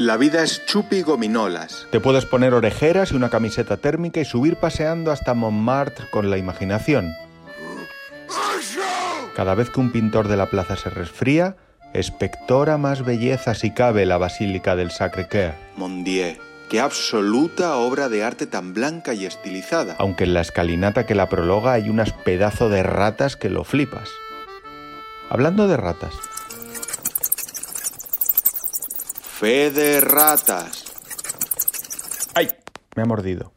La vida es chupi gominolas. Te puedes poner orejeras y una camiseta térmica y subir paseando hasta Montmartre con la imaginación. Cada vez que un pintor de la plaza se resfría, espectora más belleza si cabe la Basílica del Sacré-Cœur. Mon Dieu, qué absoluta obra de arte tan blanca y estilizada. Aunque en la escalinata que la prologa hay unas pedazo de ratas que lo flipas. Hablando de ratas, Fe de ratas. ¡ay! Me ha mordido.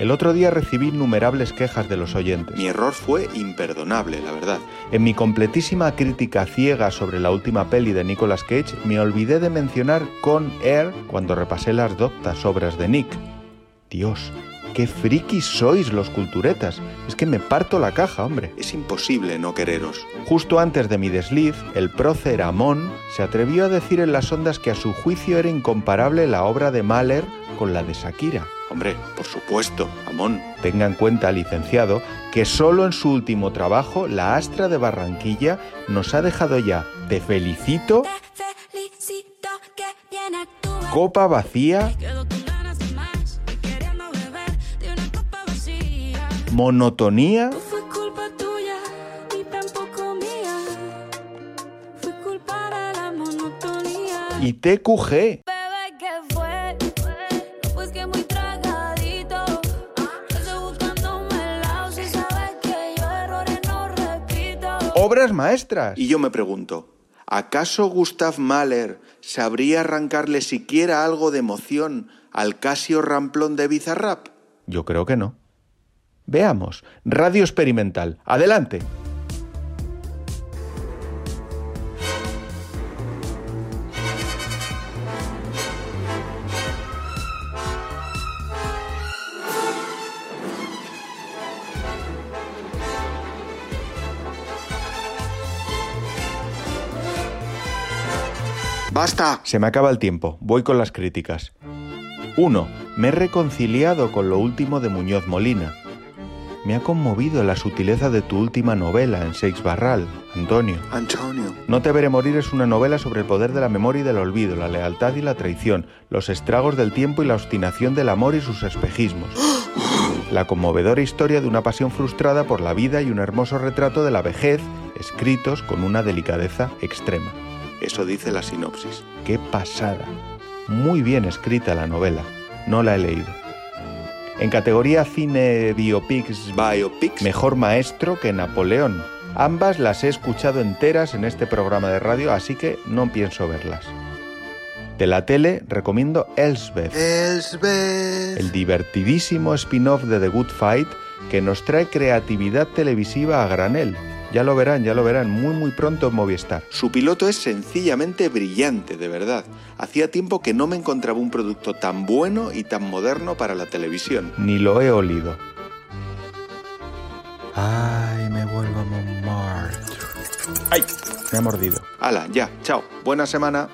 El otro día recibí innumerables quejas de los oyentes. Mi error fue imperdonable, la verdad. En mi completísima crítica ciega sobre la última peli de Nicolas Cage, me olvidé de mencionar Con Air cuando repasé las doctas obras de Nick. Dios, qué frikis sois los culturetas. Es que me parto la caja, hombre. Es imposible no quereros. Justo antes de mi desliz, el prócer Amón se atrevió a decir en las ondas que a su juicio era incomparable la obra de Mahler con la de Shakira. Hombre, por supuesto, Amón. Tenga en cuenta, licenciado, que solo en su último trabajo, La Astra de Barranquilla nos ha dejado ya Te felicito, Te felicito que bien actúas. Copa vacía, errores no repito. Obras maestras. Y yo me pregunto, ¿acaso Gustav Mahler sabría arrancarle siquiera algo de emoción al Casio Ramplón de Bizarrap? Yo creo que no. Veamos. Radio experimental. Adelante. ¡Basta! Se me acaba el tiempo. Voy con las críticas. 1. Me he reconciliado con lo último de Muñoz Molina. Me ha conmovido la sutileza de tu última novela en Seix Barral, Antonio. Antonio. No te veré morir es una novela sobre el poder de la memoria y del olvido, la lealtad y la traición, los estragos del tiempo y la obstinación del amor y sus espejismos. La conmovedora historia de una pasión frustrada por la vida y un hermoso retrato de la vejez, escritos con una delicadeza extrema. Eso dice la sinopsis. ¡Qué pasada! Muy bien escrita la novela. No la he leído. En categoría cine biopics, Biopics. mejor maestro que Napoleón. Ambas las he escuchado enteras en este programa de radio, así que no pienso verlas. De la tele recomiendo Elsbeth, Elsbeth. el divertidísimo spin-off de The Good Fight que nos trae creatividad televisiva a granel. Ya lo verán, ya lo verán, muy muy pronto en Movistar. Su piloto es sencillamente brillante, de verdad. Hacía tiempo que no me encontraba un producto tan bueno y tan moderno para la televisión. Ni lo he olido. Ay, me vuelvo a Montmartre. Ay, me ha mordido. Hala, ya, chao. Buena semana.